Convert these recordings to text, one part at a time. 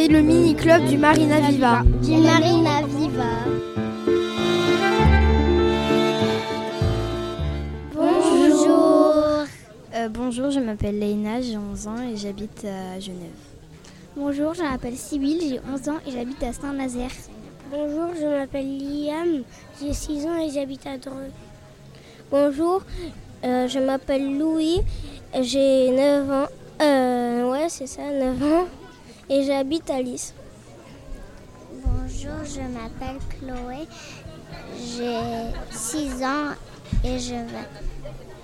C'est le mini-club du Marina Viva. Du Marina Viva. Bonjour. Euh, bonjour, je m'appelle Leïna, j'ai 11 ans et j'habite à Genève. Bonjour, je m'appelle Sybille, j'ai 11 ans et j'habite à Saint-Nazaire. Bonjour, je m'appelle Liam, j'ai 6 ans et j'habite à Dreux. Bonjour, euh, je m'appelle Louis, j'ai 9 ans. Euh, ouais, c'est ça, 9 ans. Et j'habite à Lys. Bonjour, je m'appelle Chloé, j'ai 6 ans et je,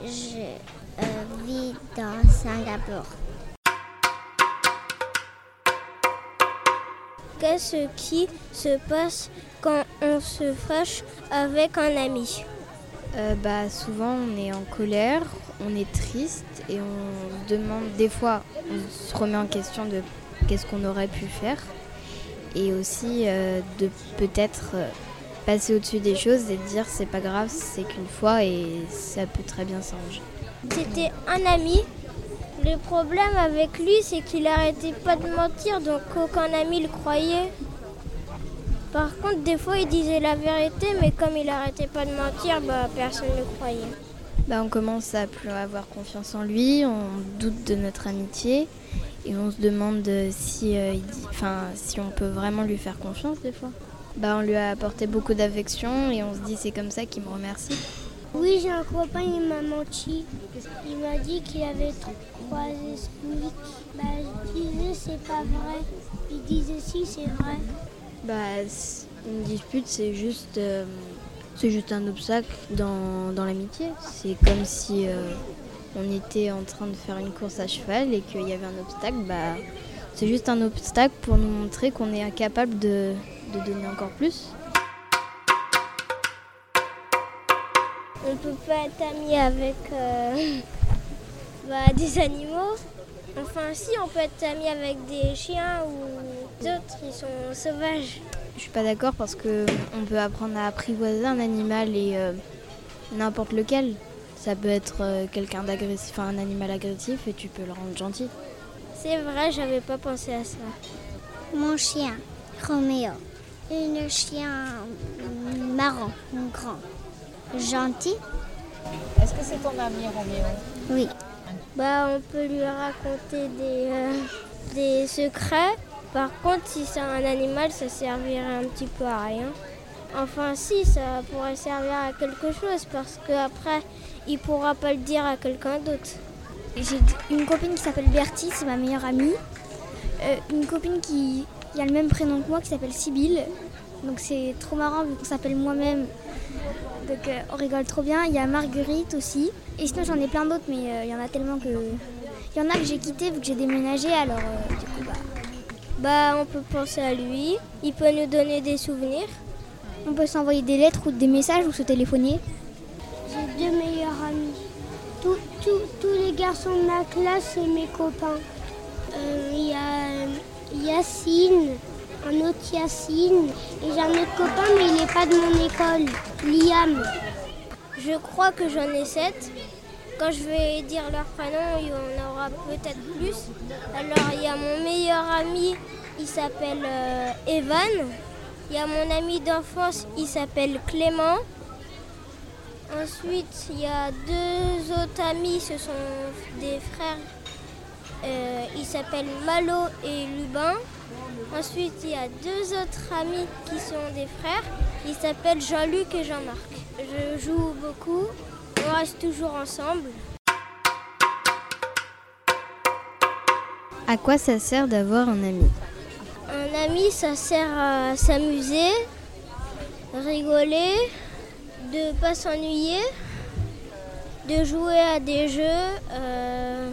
je euh, vis dans Singapour. Qu'est-ce qui se passe quand on se fâche avec un ami? Euh, bah, Souvent, on est en colère, on est triste et on se demande, des fois, on se remet en question de qu'est-ce qu'on aurait pu faire et aussi euh, de peut-être euh, passer au-dessus des choses et de dire c'est pas grave, c'est qu'une fois et ça peut très bien s'arranger. C'était un ami. Le problème avec lui, c'est qu'il arrêtait pas de mentir, donc aucun ami le croyait. Par contre, des fois, il disait la vérité, mais comme il arrêtait pas de mentir, bah, personne ne le croyait. Bah, on commence à plus avoir confiance en lui, on doute de notre amitié et on se demande si, euh, dit, enfin, si on peut vraiment lui faire confiance des fois. Bah, on lui a apporté beaucoup d'affection et on se dit c'est comme ça qu'il me remercie. Oui, j'ai un copain, il m'a menti. Il m'a dit qu'il avait croisé SMIC. Bah, je disais c'est pas vrai. Il disait si, c'est vrai. Bah, une dispute, c'est juste, euh, c'est juste un obstacle dans, dans l'amitié. C'est comme si euh, on était en train de faire une course à cheval et qu'il y avait un obstacle. Bah, c'est juste un obstacle pour nous montrer qu'on est incapable de, de donner encore plus. On peut pas être ami avec euh, bah, des animaux. Enfin, si, on peut être ami avec des chiens ou d'autres, ils sont sauvages. Je suis pas d'accord parce que on peut apprendre à apprivoiser un animal et euh, n'importe lequel. Ça peut être euh, quelqu'un d'agressif, enfin un animal agressif et tu peux le rendre gentil. C'est vrai, j'avais pas pensé à ça. Mon chien, Roméo. Un chien marrant, grand, gentil. Est-ce que c'est ton ami Roméo? Oui. Bah, on peut lui raconter des, euh, des secrets. Par contre, si c'est un animal, ça servirait un petit peu à rien. Enfin, si, ça pourrait servir à quelque chose parce qu'après, il pourra pas le dire à quelqu'un d'autre. J'ai une copine qui s'appelle Bertie, c'est ma meilleure amie. Euh, une copine qui, a le même prénom que moi, qui s'appelle Sybille. Donc c'est trop marrant vu qu'on s'appelle moi-même. Donc euh, on rigole trop bien. Il y a Marguerite aussi. Et sinon j'en ai plein d'autres, mais euh, il y en a tellement que... Il y en a que j'ai quitté vu que j'ai déménagé, alors du coup bah... Bah on peut penser à lui, il peut nous donner des souvenirs. On peut s'envoyer des lettres ou des messages ou se téléphoner. Garçons de ma classe, c'est mes copains. Il y a Yacine, un autre Yacine, et j'ai un autre copain, mais il n'est pas de mon école, Liam. Je crois que j'en ai sept. Quand je vais dire leur prénom, il y en aura peut-être plus. Alors il y a mon meilleur ami, il s'appelle euh, Evan. Il y a mon ami d'enfance, il s'appelle Clément. Ensuite, il y a deux autres amis, ce sont des frères. Euh, ils s'appellent Malo et Lubin. Ensuite, il y a deux autres amis qui sont des frères. Ils s'appellent Jean-Luc et Jean-Marc. Je joue beaucoup. On reste toujours ensemble. À quoi ça sert d'avoir un ami? Un ami, ça sert à s'amuser, rigoler, de pas s'ennuyer, de jouer à des jeux. Euh...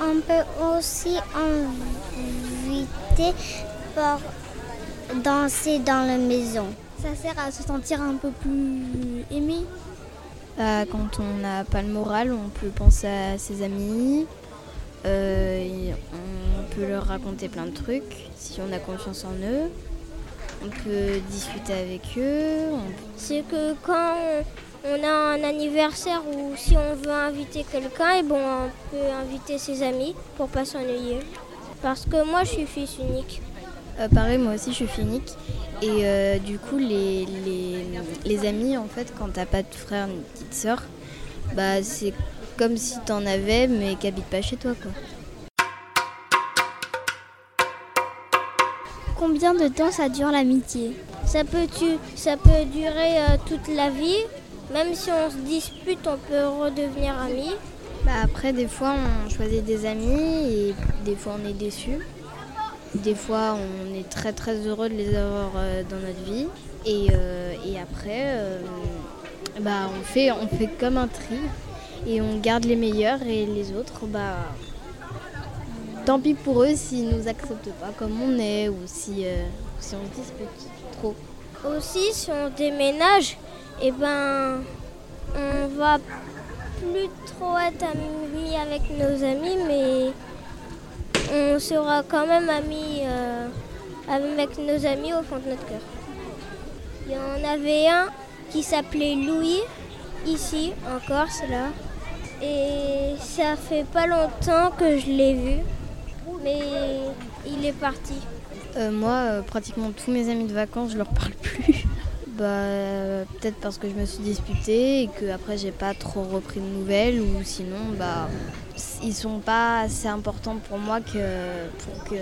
On peut aussi inviter pour danser dans la maison. Ça sert à se sentir un peu plus aimé. Euh, quand on n'a pas le moral, on peut penser à ses amis. Euh, on peut leur raconter plein de trucs si on a confiance en eux. On peut discuter avec eux. On... C'est que quand on a un anniversaire ou si on veut inviter quelqu'un, et bon, on peut inviter ses amis pour pas s'ennuyer. Parce que moi, je suis fils unique. Euh, pareil, moi aussi je suis finique. Et euh, du coup, les, les, les amis, en fait, quand t'as pas de frère ni de petite sœur, bah c'est comme si t'en avais, mais qui habitent pas chez toi, quoi. Combien de temps ça dure l'amitié? Ça peut, durer euh, toute la vie. Même si on se dispute, on peut redevenir amis. Bah après, des fois, on choisit des amis et des fois, on est déçus. Des fois, on est très très heureux de les avoir euh, dans notre vie. Et, euh, après, bah, on, fait, on fait comme un tri et on garde les meilleurs et les autres, bah, tant pis pour eux s'ils nous acceptent pas comme on est ou si, euh, si on se dispute trop. Aussi, si on déménage, eh ben, on va plus trop être amis avec nos amis, mais on sera quand même amis euh, avec nos amis au fond de notre cœur. Il y en avait un qui s'appelait Louis, ici, en Corse. Et ça fait pas longtemps que je l'ai vu, mais il est parti. Euh, moi, euh, pratiquement tous mes amis de vacances, je leur parle plus. bah, euh, peut-être parce que je me suis disputée et que après j'ai pas trop repris de nouvelles ou sinon, bah, ils sont pas assez importants pour moi que pour que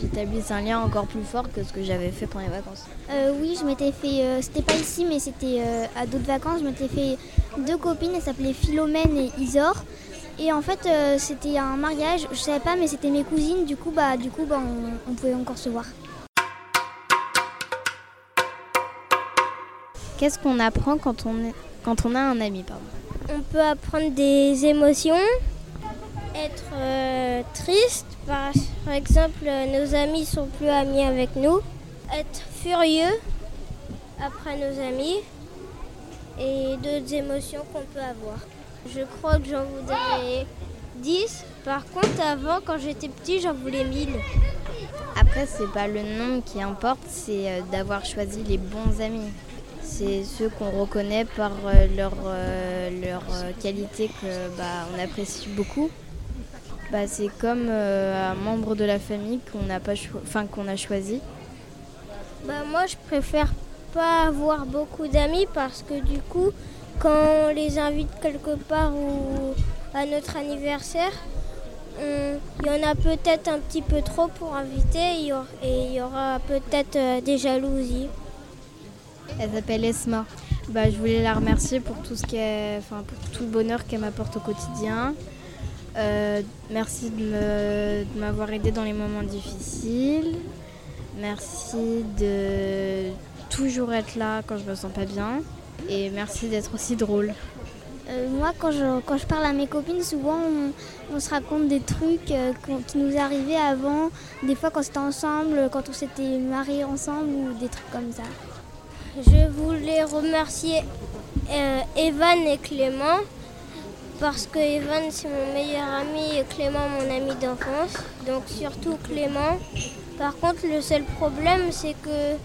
j'établisse un lien encore plus fort que ce que j'avais fait pendant les vacances. Euh, Oui, je m'étais fait, c'était pas ici, mais c'était à d'autres vacances, je m'étais fait deux copines, elles s'appelaient Philomène et Isor. Et en fait, euh, c'était un mariage, je savais pas, mais c'était mes cousines, du coup, bah, du coup, bah, on, on pouvait encore se voir. Qu'est-ce qu'on apprend quand on est quand on a un ami, pardon? On peut apprendre des émotions, être euh, triste, par, par exemple euh, nos amis sont plus amis avec nous, être furieux après nos amis et d'autres émotions qu'on peut avoir. Je crois que j'en voudrais 10, par contre avant quand j'étais petit j'en voulais 1000. Après, c'est pas le nom qui importe, c'est euh, d'avoir choisi les bons amis. C'est ceux qu'on reconnaît par euh, leur, euh, leur qualité que bah, on apprécie beaucoup. Bah, c'est comme euh, un membre de la famille qu'on n'a pas cho- enfin, qu'on a choisi. Bah, moi, je préfère pas avoir beaucoup d'amis parce que du coup, quand on les invite quelque part ou à notre anniversaire, il y en a peut-être un petit peu trop pour inviter et il y aura, peut-être euh, des jalousies. Elle s'appelle Esma. Bah, je voulais la remercier pour tout, ce enfin, pour tout le bonheur qu'elle m'apporte au quotidien. Euh, merci de me- de m'avoir aidé dans les moments difficiles. Merci de toujours être là quand je me sens pas bien. Et merci d'être aussi drôle. Euh, moi, quand je, quand je parle à mes copines, souvent on, on se raconte des trucs euh, qui nous arrivaient avant, des fois quand c'était ensemble, quand on s'était mariés ensemble ou des trucs comme ça. Je voulais remercier euh, Evan et Clément parce que Evan c'est mon meilleur ami et Clément mon ami d'enfance. Donc surtout Clément. Par contre le seul problème c'est que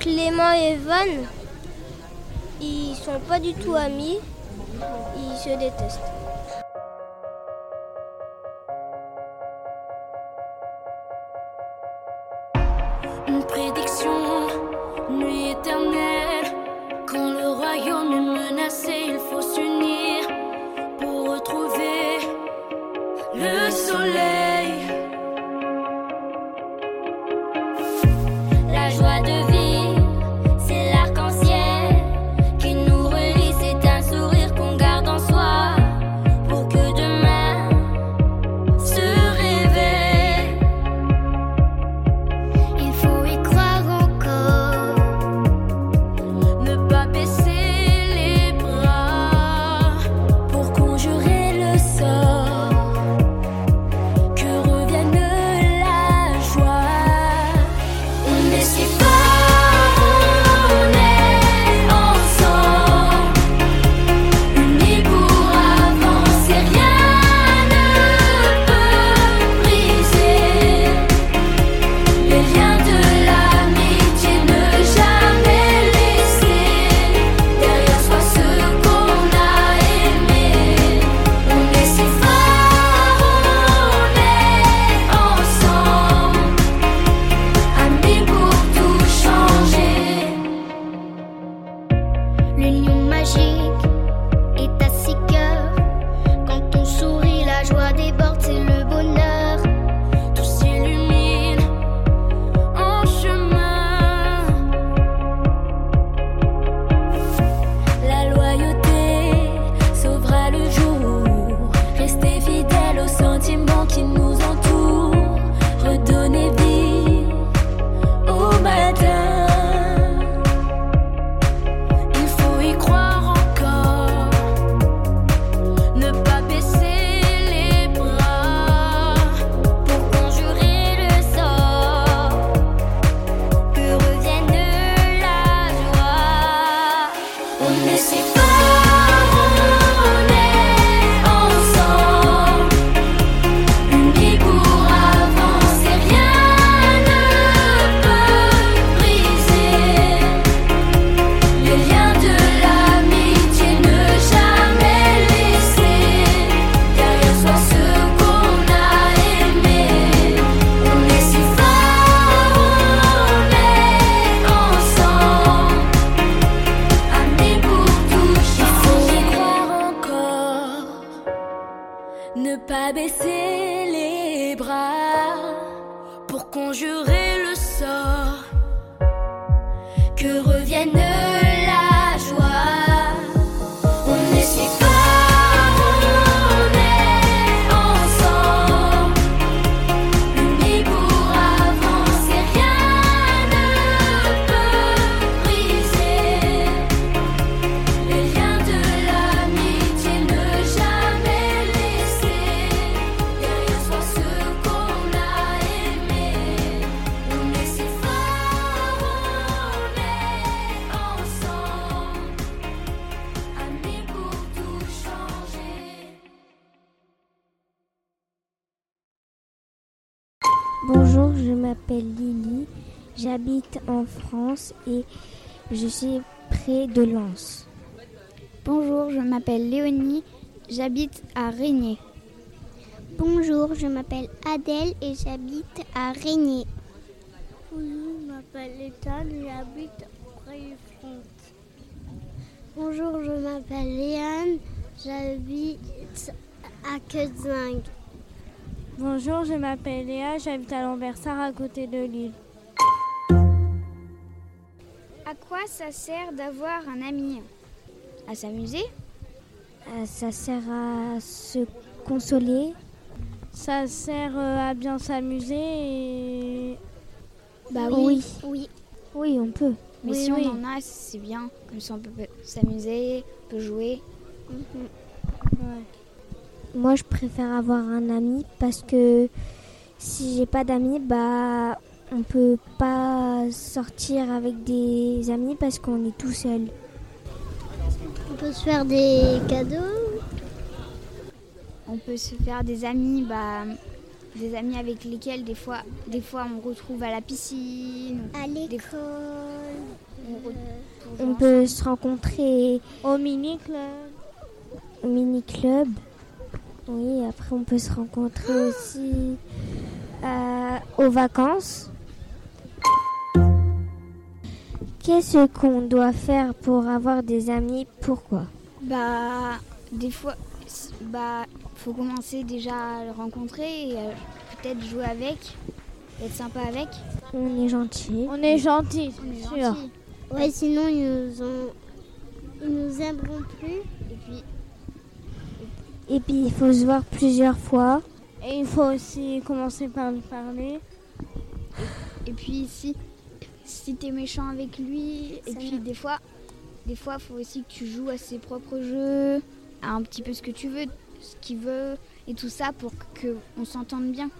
Clément et Evan ils sont pas du tout amis. Ils se détestent. Une prédiction, nuit éternelle. Quand le royaume est menacé, il faut pas baisser les bras pour conjurer j'habite en France et je suis près de Lens. Bonjour, je m'appelle Léonie, j'habite à Régnier. Bonjour, je m'appelle Adèle et j'habite à Régnier. Bonjour, je m'appelle Ethan et j'habite près du front. Bonjour, je m'appelle Léane, j'habite à Quetzing. Bonjour, je m'appelle Léa, j'habite à Lambersart à côté de Lille. Quoi ça sert d'avoir un ami? À s'amuser? Euh, ça sert à se consoler? Ça sert euh, à bien s'amuser et Bah oui. Oui. Oui, on peut. Mais Oui, si oui. on en a, c'est bien. Comme ça, on peut s'amuser, on peut jouer. Moi, je préfère avoir un ami parce que si j'ai pas d'amis, bah, on peut pas sortir avec des amis parce qu'on est tout seul. On peut se faire des cadeaux. On peut se faire des amis, bah, des amis avec lesquels des fois, des fois on retrouve à la piscine. À l'école. On peut se rencontrer au mini-club. au mini-club. Oui, après on peut se rencontrer aussi euh, aux vacances. Qu'est-ce qu'on doit faire pour avoir des amis? Pourquoi? Bah, des fois, bah, faut commencer déjà à le rencontrer et euh, peut-être jouer avec, être sympa avec. On est gentil. On est gentil, On est sûr. gentil. Ouais, sinon ils nous ont, ils nous aimeront plus. Et puis, Et puis il faut se voir plusieurs fois. Et il faut aussi commencer par lui parler. et puis si, si t'es méchant avec lui, et puis des fois, des fois, faut aussi que tu joues à ses propres jeux, à un petit peu ce que tu veux, ce qu'il veut et tout ça pour que on s'entende bien.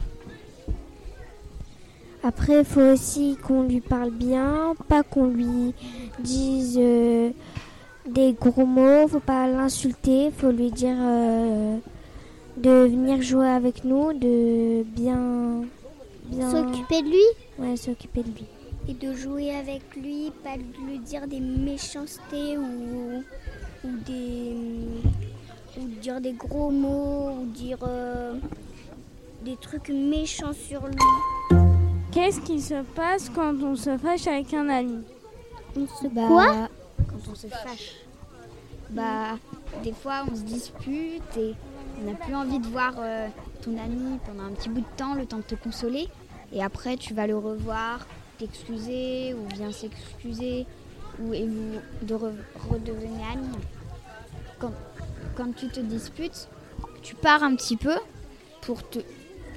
Après, il faut aussi qu'on lui parle bien, pas qu'on lui dise euh, des gros mots, faut pas l'insulter, faut lui dire euh, de venir jouer avec nous, de bien, bien S'occuper de lui? Ouais, s'occuper de lui. Et de jouer avec lui, pas de lui dire des méchancetés ou, ou des ou dire des gros mots ou dire euh, des trucs méchants sur lui. Qu'est-ce qui se passe quand on se fâche avec un ami? On se quoi? Quand on se fâche. Bah, des fois, on se dispute et on n'a plus envie de voir euh, ton ami pendant un petit bout de temps, le temps de te consoler. Et après, tu vas le revoir, t'excuser ou bien s'excuser ou et vous de re- redevenir amis. Quand, quand tu te disputes, tu pars un petit peu pour te,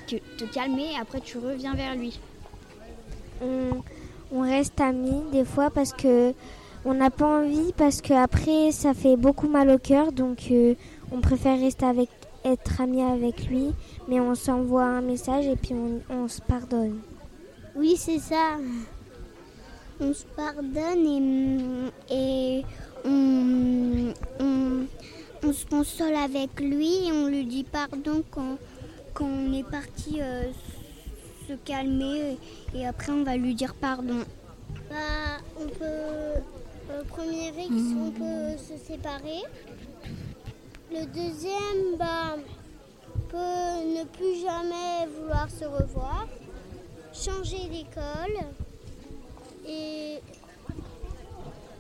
te calmer et après tu reviens vers lui. On, on reste amis des fois parce que on n'a pas envie, parce que après ça fait beaucoup mal au cœur, donc euh, on préfère rester avec, être amis avec lui, mais on s'envoie un message et puis on se pardonne. Oui, c'est ça. On se pardonne et, et on, on, se console avec lui et on lui dit pardon quand, on est parti euh, se calmer et après on va lui dire pardon. Bah, on peut. Le premier X, on peut se séparer. Le deuxième, bah, peut ne plus jamais vouloir se revoir. Changer d'école. Et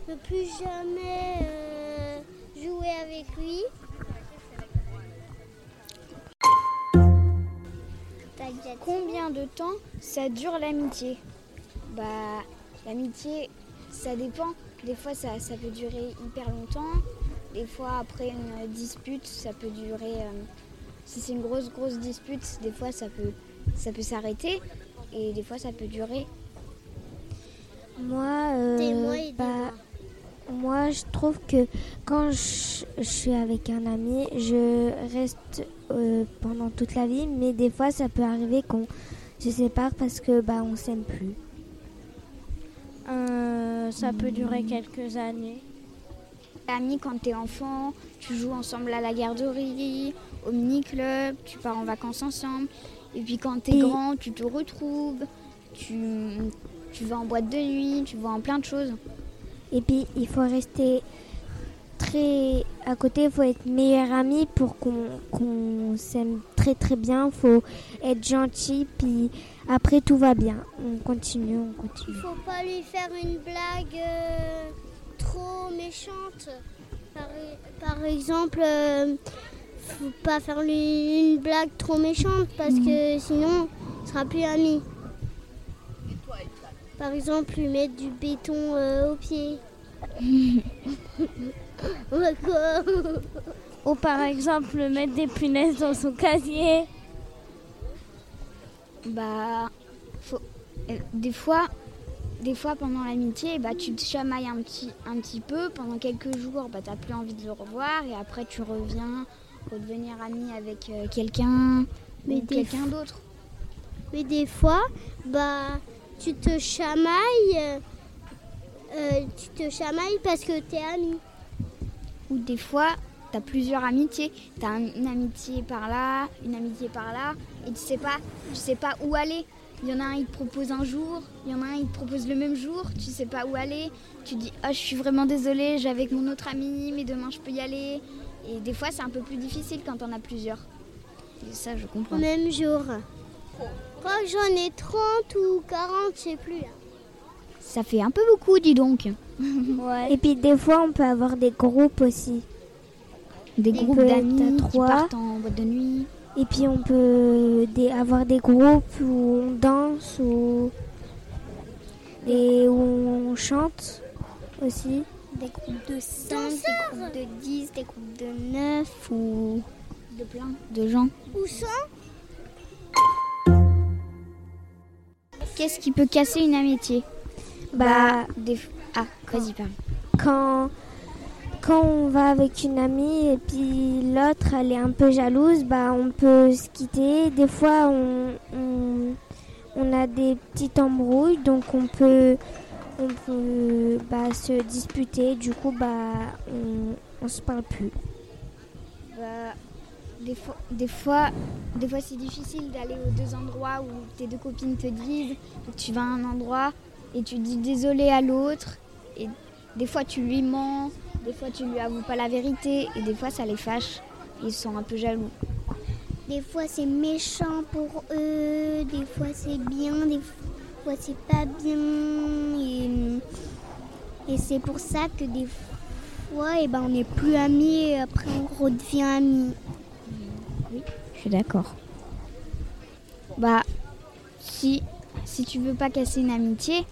ne plus jamais euh, jouer avec lui. Combien de temps ça dure l'amitié? Bah, l'amitié, ça dépend. Des fois, ça, peut durer hyper longtemps. Des fois, après une dispute, ça peut durer. Euh, si c'est une grosse, grosse dispute, des fois, ça peut, ça peut s'arrêter. Et des fois, ça peut durer. Moi, euh, bah, moi, je trouve que quand je, suis avec un ami, je reste euh, pendant toute la vie, mais des fois, ça peut arriver qu'on se sépare parce que bah, on s'aime plus. Euh, ça peut durer quelques années. Ami, quand tu es enfant, tu joues ensemble à la garderie, au mini-club, tu pars en vacances ensemble. Et puis quand tu es grand, tu te retrouves, tu, tu vas en boîte de nuit, tu vas en plein de choses. Et puis, il faut rester très à côté, il faut être meilleur ami pour qu'on s'aime très très bien. Il faut être gentil, puis après tout va bien. On continue, on continue. Il faut pas lui faire une blague euh, trop méchante. Par, exemple, il euh, faut pas faire lui une blague trop méchante parce que sinon, il sera plus ami. Par exemple, lui mettre du béton euh, au pied. Ou par exemple, mettre des punaises dans son casier. Bah, euh, des fois, des fois pendant l'amitié, bah, tu te chamailles un petit, un petit peu. Pendant quelques jours, bah, tu n'as plus envie de le revoir. Et après, tu reviens pour devenir ami avec euh, quelqu'un ou quelqu'un d'autre. Mais des fois, bah, tu te chamailles, euh, tu te chamailles parce que tu es ami. Ou des fois, tu as plusieurs amitiés. Tu as une amitié par là, une amitié par là, et tu sais pas, tu sais pas où aller. Il y en a un, il te propose un jour, il y en a un, il te propose le même jour, tu sais pas où aller. Tu dis, oh, je suis vraiment désolée, j'ai avec mon autre ami, mais demain je peux y aller. Et des fois, c'est un peu plus difficile quand on a plusieurs. Et ça, je comprends. Même jour crois que j'en ai 30 ou 40, je sais plus. Ça fait un peu beaucoup, dis donc. Et puis des fois, on peut avoir des groupes aussi. Des groupes d'amis qui partent en boîte de nuit. Et puis on peut avoir des groupes où on danse ou et où on chante aussi. Des groupes de 5, des groupes de 10, des groupes de 9 ou de plein de gens. Où sont Qu'est-ce qui peut casser une amitié? Bah, des... ah, vas-y. Quand quand on va avec une amie et puis l'autre elle est un peu jalouse, bah on peut se quitter. Des fois on, on, a des petites embrouilles donc on peut on peut bah, se disputer. Du coup bah on, on se parle plus. Bah, des fois, des fois, des fois c'est difficile d'aller aux deux endroits où tes deux copines te disent que tu vas à un endroit et tu dis désolé à l'autre. Et des fois tu lui mens, des fois tu lui avoues pas la vérité et des fois ça les fâche. Ils sont un peu jaloux. Des fois c'est méchant pour eux, des fois c'est bien, des fois c'est pas bien. Et, c'est pour ça que des fois et eh ben, on n'est plus amis et après on redevient amis. Je suis d'accord. Bah, si, si tu veux pas casser une amitié,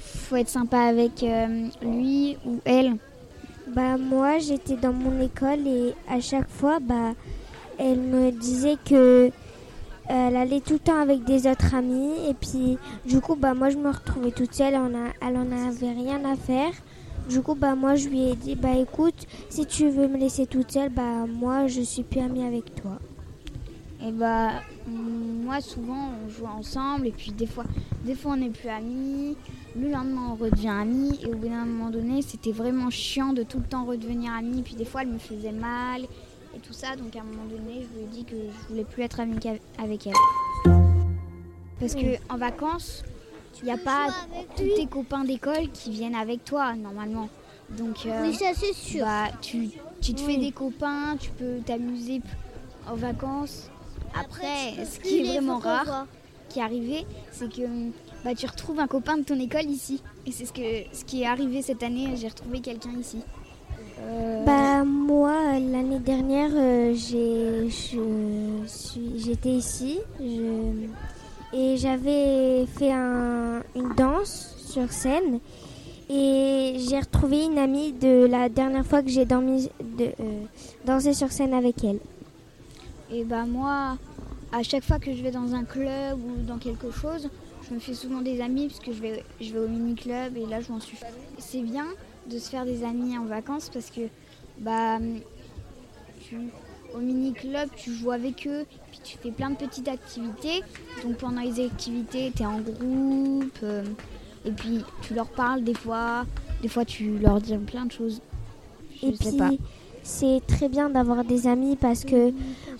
faut être sympa avec euh, lui ou elle. Bah moi j'étais dans mon école et à chaque fois bah elle me disait que elle allait tout le temps avec des autres amis et puis du coup bah moi je me retrouvais toute seule, a, elle en avait rien à faire. Du coup bah moi je lui ai dit bah écoute si tu veux me laisser toute seule bah moi je suis plus amie avec toi. Et bah moi souvent on joue ensemble et puis des fois des fois on n'est plus amis. Le lendemain on redevient amis et au bout d'un moment donné c'était vraiment chiant de tout le temps redevenir amis. Puis des fois elle me faisait mal et tout ça donc à un moment donné je lui ai dit que je voulais plus être amie avec elle. Parce que en vacances il n'y a pas tous tes copains d'école qui viennent avec toi normalement. Donc euh, ça c'est sûr. Bah, tu, tu te fais des copains, tu peux t'amuser en vacances après, ce qui est vraiment rare, qui est arrivé, c'est que bah, tu retrouves un copain de ton école ici. Et c'est ce, que, ce qui est arrivé cette année, j'ai retrouvé quelqu'un ici. Bah moi l'année dernière euh, j'ai j'étais ici je- et j'avais fait un- une danse sur scène et j'ai retrouvé une amie de la dernière fois que j'ai dormi de euh, dansé sur scène avec elle. Et bah moi, à chaque fois que je vais dans un club ou dans quelque chose, je me fais souvent des amis parce que je vais, je vais au mini-club et là je m'en suis fait. C'est bien de se faire des amis en vacances parce que bah, tu- au mini-club tu joues avec eux, puis tu fais plein de petites activités. Donc pendant les activités, tu es en groupe euh, et puis tu leur parles des fois, des fois tu leur dis plein de choses. Je Et sais puis pas. c'est très bien d'avoir des amis parce que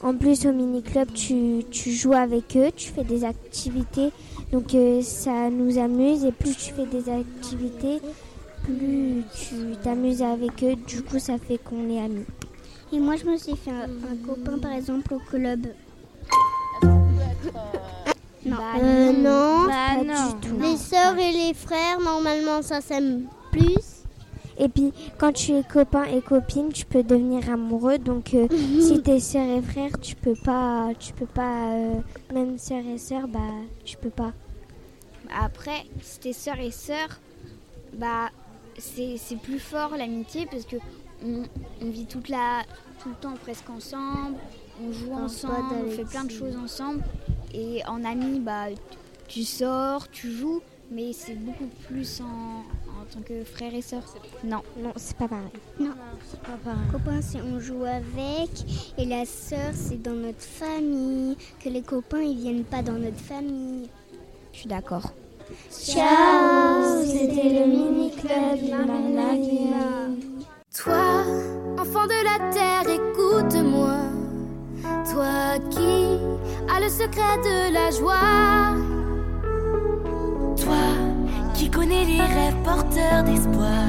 en plus au mini club tu, tu joues avec eux, tu fais des activités donc euh, ça nous amuse et plus tu fais des activités plus tu t'amuses avec eux du coup ça fait qu'on est amis. Et moi, je me suis fait un, un copain, par exemple, au club. Non. Euh, non. Pas Bah du non. tout. Les sœurs et les frères, normalement, ça s'aime plus. Et puis quand tu es copain et copine, tu peux devenir amoureux. Donc euh, si t'es sœur et frère, tu peux pas, tu peux pas, euh, même sœur et sœur, bah tu peux pas. Après, si t'es sœur et sœur, bah c'est c'est plus fort l'amitié parce que on, on vit toute la, tout le temps presque ensemble, on joue ensemble, on fait plein de choses ensemble. Et en ami, bah tu sors, tu joues, mais c'est beaucoup plus en, en tant que frère et sœur. Non, Non, c'est pas pareil. Copain, c'est on joue avec. Et la sœur, c'est dans notre famille. Que les copains, ils viennent pas dans notre famille. je suis d'accord. Ciao C'était le mini club du Marina Toi, enfant de la terre, écoute-moi. Toi qui as le secret de la joie. Toi qui connais les rêves porteurs d'espoir.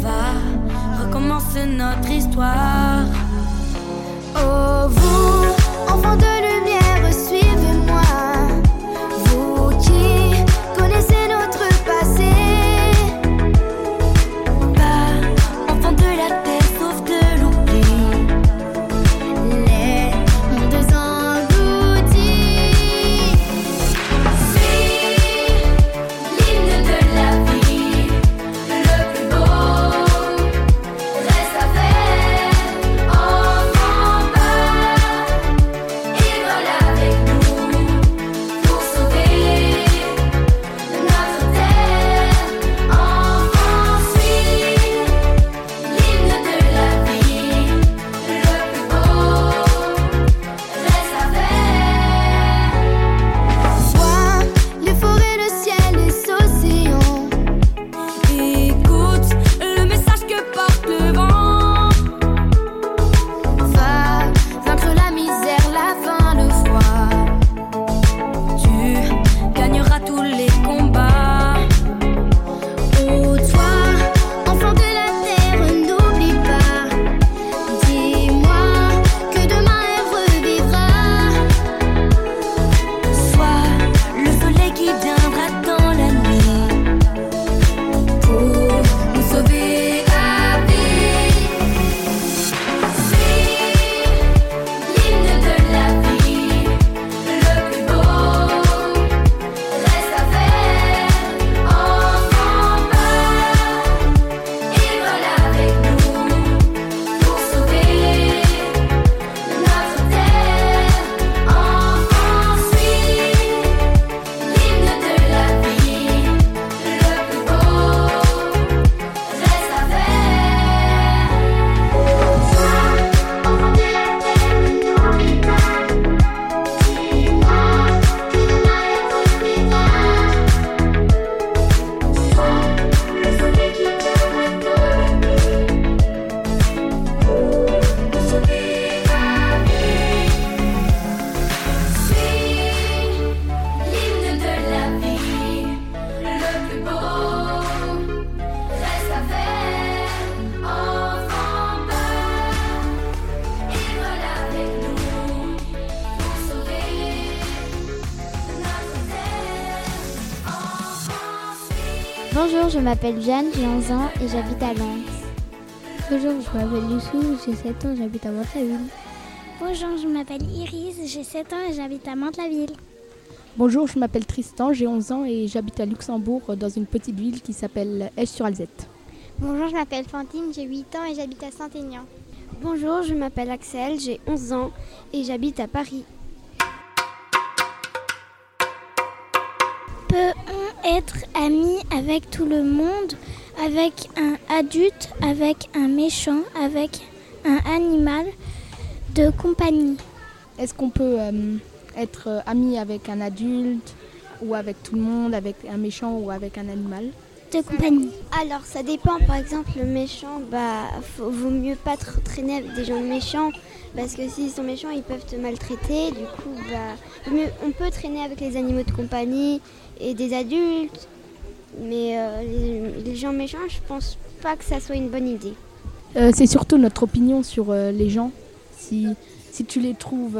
Va, recommence notre histoire. Oh, vous, enfants de Bonjour, je m'appelle Jeanne, j'ai 11 ans et j'habite à Lens. Bonjour, je m'appelle Youssou, j'ai 7 ans, j'habite à Mantes-la-Ville. Bonjour, je m'appelle Iris, j'ai 7 ans et j'habite à Mantes-la-Ville. Bonjour, je m'appelle Tristan, j'ai 11 ans et j'habite à Luxembourg dans une petite ville qui s'appelle Esch-sur-Alzette. Bonjour, je m'appelle Fantine, j'ai 8 ans et j'habite à Saint-Aignan. Bonjour, je m'appelle Axel, j'ai 11 ans et j'habite à Paris. Être ami avec tout le monde, avec un adulte, avec un méchant, avec un animal de compagnie. Est-ce qu'on peut euh, être ami avec un adulte ou avec tout le monde, avec un méchant ou avec un animal? De compagnie. Alors ça dépend, par exemple le méchant, bah faut, vaut mieux pas te traîner avec des gens méchants parce que s'ils sont méchants ils peuvent te maltraiter. Du coup bah on peut traîner avec les animaux de compagnie et des adultes, mais euh, les, les, gens méchants je pense pas que ça soit une bonne idée. Euh, C'est surtout notre opinion sur euh, les gens. Si, si tu les trouves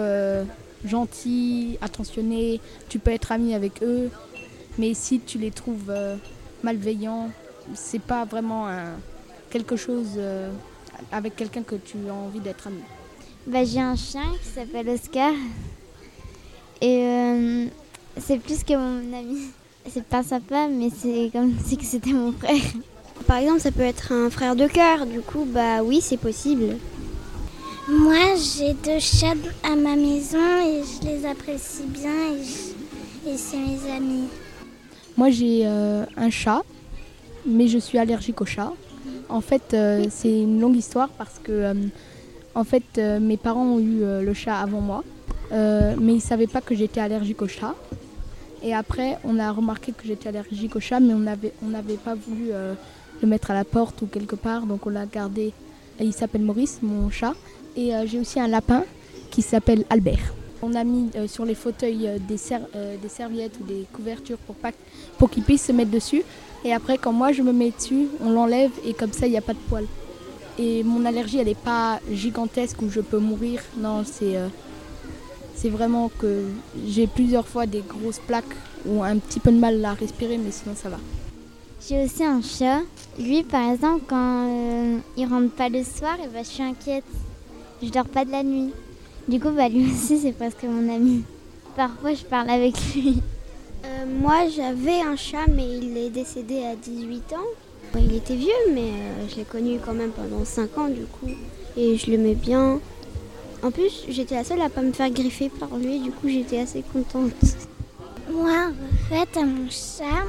gentils, attentionnés, tu peux être ami avec eux, mais si tu les trouves malveillant, c'est pas vraiment un, quelque chose euh, avec quelqu'un que tu as envie d'être ami. Bah, j'ai un chien qui s'appelle Oscar et euh, c'est plus que mon ami. C'est pas sympa, mais c'est comme si c'était mon frère. Par exemple, ça peut être un frère de cœur. Du coup, bah oui, c'est possible. Moi, j'ai deux chats à ma maison et je les apprécie bien et, et c'est mes amis. Moi, j'ai euh, un chat, mais je suis allergique au chat. En fait, euh, c'est une longue histoire parce que euh, en fait, mes parents ont eu le chat avant moi, mais ils ne savaient pas que j'étais allergique au chat. Et après, on a remarqué que j'étais allergique au chat, mais on n'avait on pas voulu le mettre à la porte ou quelque part, donc on l'a gardé. Il s'appelle Maurice, mon chat. Et j'ai aussi un lapin qui s'appelle Albert. On a mis euh, sur les fauteuils euh, euh, des serviettes ou des couvertures pour, pour qu'ils puissent se mettre dessus. Et après, quand moi je me mets dessus, on l'enlève et comme ça, il n'y a pas de poils. Et mon allergie, elle n'est pas gigantesque où je peux mourir. Non, c'est vraiment que j'ai plusieurs fois des grosses plaques ou un petit peu de mal à respirer, mais sinon ça va. J'ai aussi un chat. Lui, par exemple, quand euh, il rentre pas le soir, et bah, je suis inquiète. Je dors pas de la nuit. Du coup, bah, lui aussi, c'est presque mon ami. Parfois, je parle avec lui. Euh, moi, j'avais un chat, mais il est décédé à 18 ans. Bon, il était vieux, mais euh, je l'ai connu quand même pendant 5 ans, du coup. Et je l'aimais bien. En plus, j'étais la seule à pas me faire griffer par lui, du coup, j'étais assez contente. Moi, en fait, à mon chat,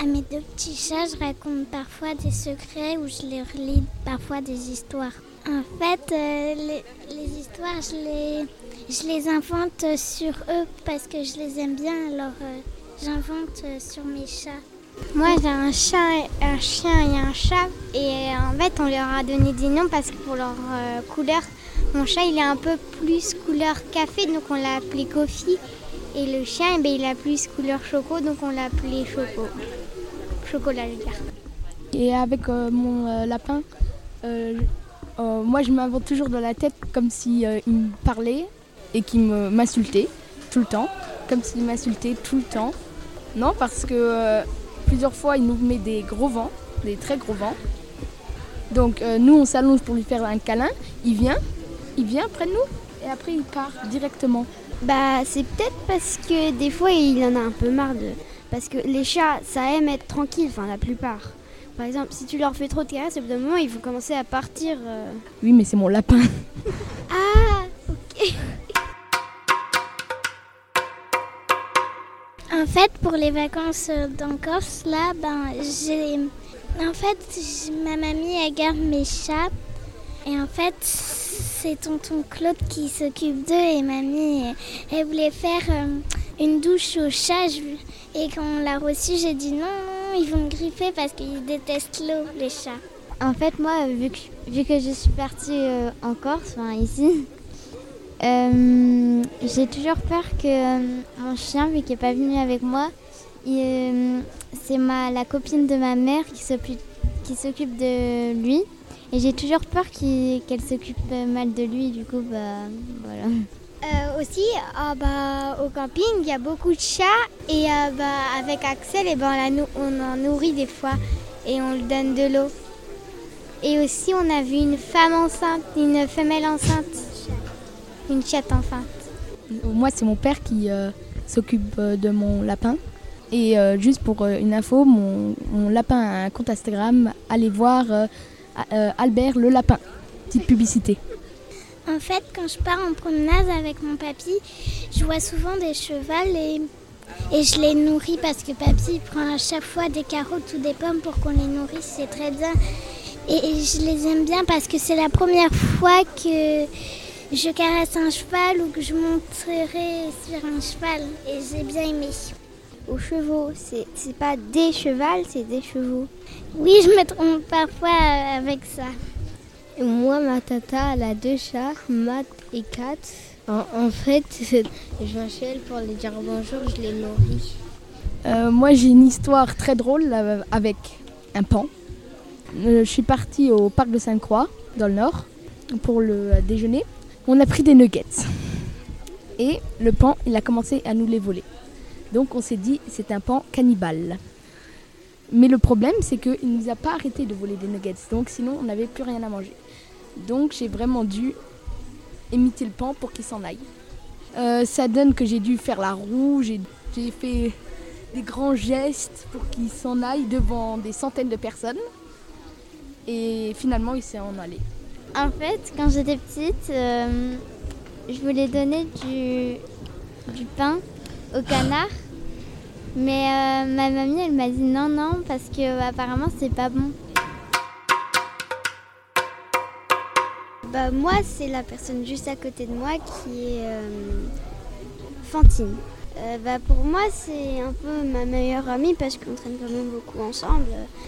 à mes deux petits chats, je raconte parfois des secrets ou je leur lis parfois des histoires. En fait, euh, les, les histoires, je les, je les invente sur eux parce que je les aime bien, alors euh, j'invente euh, sur mes chats. Moi, j'ai un chat, un chien et un chat. Et en fait, on leur a donné des noms parce que pour leur euh, couleur, mon chat, il est un peu plus couleur café, donc on l'a appelé Kofi. Et le chien, eh ben, il a plus couleur choco, donc on l'a appelé Choco. Chocolat, je veux dire. Et avec euh, mon euh, lapin, euh, moi je m'invente toujours dans la tête comme si euh, me parlait et qu'il m'insultait tout le temps, comme s'il m'insultait tout le temps. Non, parce que euh, plusieurs fois il nous met des gros vents, des très gros vents. Donc nous on s'allonge pour lui faire un câlin, il vient, il vient près de nous et après il part directement. Bah, c'est peut-être parce que des fois, il en a un peu marre de. Parce que les chats, ça aime être tranquille, enfin, la plupart. Par exemple, si tu leur fais trop de caresses, au bout d'un moment, ils vont commencer à partir. euh. Oui mais c'est mon lapin. Ah, ok. En fait, pour les vacances euh, en Corse, là, ben, j'ai. En fait, j- ma mamie, elle garde mes chats. Et en fait, c'est tonton Claude qui s'occupe d'eux. Et mamie, elle, elle voulait faire euh, une douche aux chats. Je- Et quand on l'a reçu, j'ai dit non, non, ils vont me griffer parce qu'ils détestent l'eau, les chats. En fait, moi, vu que, vu que je suis partie euh, en Corse, enfin ici, euh, j'ai toujours peur que euh, mon chien, vu qu'il n'est pas venu avec moi, euh, c'est la copine de ma mère qui s'occupe, de lui. Et j'ai toujours peur qu'elle s'occupe mal de lui, du coup, bah voilà. Euh, aussi, ah bah, au camping, il y a beaucoup de chats. Et euh, bah, avec Axel, eh ben, on, nou- on en nourrit des fois. Et on lui donne de l'eau. Et aussi, on a vu une femme enceinte, une femelle enceinte, une chatte enceinte. Moi, c'est mon père qui euh, s'occupe de mon lapin. Et juste pour une info, mon, mon lapin a un compte Instagram. Allez voir Albert le lapin. Petite publicité. En fait, quand je pars en promenade avec mon papy, je vois souvent des chevals et, et je les nourris parce que papy il prend à chaque fois des carottes ou des pommes pour qu'on les nourrisse, c'est très bien. Et, et je les aime bien parce que c'est la première fois que je caresse un cheval ou que je monterai sur un cheval et j'ai bien aimé. Aux chevaux, c'est c'est pas des chevals, c'est des chevaux. Oui, je me trompe parfois euh, avec ça. Moi, ma tata, elle a deux chats, Matt et Kat. En, fait, je viens chez elle pour les dire bonjour, je les nourris. Euh, moi, j'ai une histoire très drôle avec un pan. Euh, je suis partie au parc de Sainte-Croix, dans le nord, pour le euh, déjeuner. On a pris des nuggets. Et le pan, il a commencé à nous les voler. Donc on s'est dit, c'est un pan cannibale. Mais le problème, c'est qu'il ne nous a pas arrêté de voler des nuggets. Donc sinon, on n'avait plus rien à manger. Donc j'ai vraiment dû imiter le pan pour qu'il s'en aille. Euh, ça donne que j'ai dû faire la roue, j'ai fait des grands gestes pour qu'il s'en aille devant des centaines de personnes. Et finalement, il s'est en allé. En fait, quand j'étais petite, euh, je voulais donner du, pain au canard. Mais euh, ma mamie, elle m'a dit non, non, parce que apparemment, c'est pas bon. Bah moi, c'est la personne juste à côté de moi qui est euh, Fantine. Euh, bah pour moi, c'est un peu ma meilleure amie parce qu'on traîne quand même beaucoup ensemble.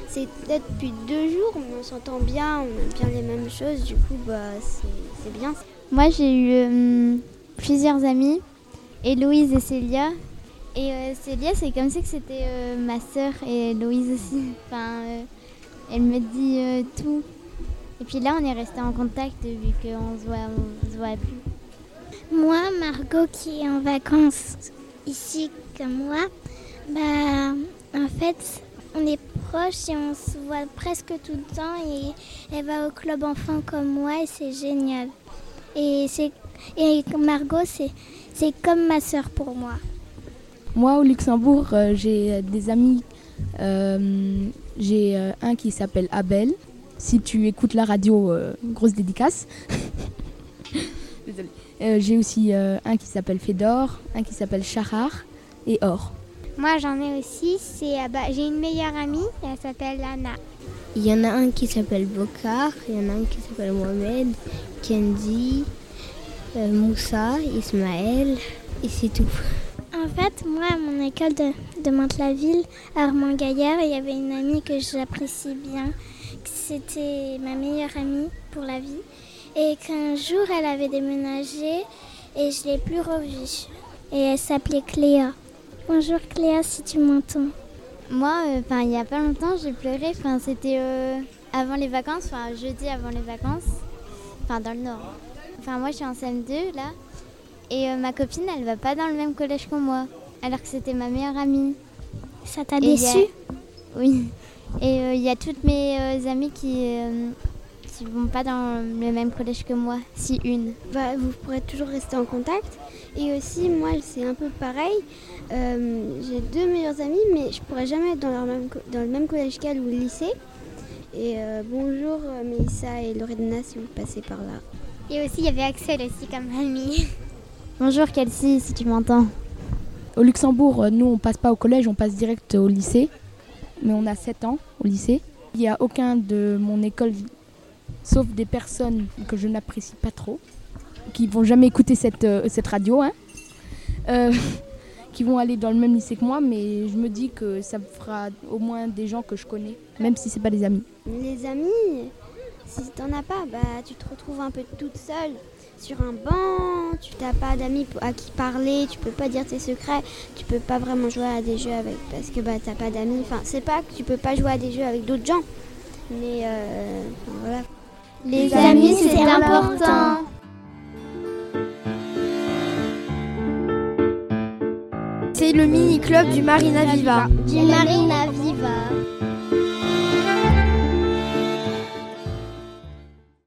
C'est peut-être depuis deux jours, mais on s'entend bien, on aime bien les mêmes choses. Du coup, bah c'est bien. Moi, j'ai eu euh, plusieurs amies, Héloïse et Célia. Et Célia, c'est comme si que c'était ma sœur et Héloïse aussi. Enfin, elle me dit tout. Et puis là, on est resté en contact vu qu'on se voit, on se voit plus. Moi, Margot qui est en vacances ici comme moi, bah en fait on est proches et on se voit presque tout le temps et elle va au club enfant comme moi et c'est génial. Et et Margot c'est comme ma sœur pour moi. Moi, au Luxembourg, euh, j'ai des amis. euh, j'ai euh, un qui s'appelle Abel. Si tu écoutes la radio, euh, grosse dédicace. Désolée. Euh, j'ai aussi euh, un qui s'appelle Fedor, un qui s'appelle Chahar et Or. Moi, j'en ai aussi. C'est ah bah, j'ai une meilleure amie. Elle s'appelle Anna. Il y en a un qui s'appelle Bokar, il y en a un qui s'appelle Mohamed, Kendi, euh, Moussa, Ismaël, et c'est tout. En fait, moi, à mon école de, de Mantes-la-Ville, à Armand Gaillard, il y avait une amie que j'apprécie bien. C'était ma meilleure amie pour la vie. Et qu'un jour, elle avait déménagé et je l'ai plus revue. Et elle s'appelait Cléa. Bonjour Cléa, si tu m'entends. Moi, euh, il y a pas longtemps, j'ai pleuré. Enfin, c'était euh, avant les vacances, enfin jeudi avant les vacances, enfin dans le Nord. Enfin, moi, je suis en CM2 là, et euh, ma copine, elle va pas dans le même collège que moi, alors que c'était ma meilleure amie. Ça t'a a- déçu Oui. Et euh, il y a toutes mes euh, amies qui euh, qui vont pas dans le même collège que moi, si une. Bah, vous pourrez toujours rester en contact. Et aussi, moi, c'est un peu pareil. Euh, j'ai deux meilleures amies, mais je pourrais jamais être dans, leur même co- dans le même collège qu'elles ou le lycée. Et euh, bonjour euh, Mélissa et Loredana si vous passez par là. Et aussi, il y avait Axel aussi comme amie. Bonjour Kelsey, si tu m'entends. Au Luxembourg, euh, nous, on passe pas au collège, on passe direct au lycée. Mais on a 7 ans au lycée. Il n'y a aucun de mon école, sauf des personnes que je n'apprécie pas trop, qui vont jamais écouter cette, euh, radio, hein, euh, qui vont aller dans le même lycée que moi, mais je me dis que ça fera au moins des gens que je connais, même si c'est pas des amis. Les amis, si t'en as pas, bah, tu te retrouves un peu toute seule sur un banc, tu n'as pas d'amis à qui parler, tu peux pas dire tes secrets, tu peux pas vraiment jouer à des jeux avec parce que bah t'as pas d'amis. Enfin, c'est pas que tu peux pas jouer à des jeux avec d'autres gens, mais euh, enfin, voilà. Les amis, c'est important. C'est le mini-club du Marina Viva. Du Marina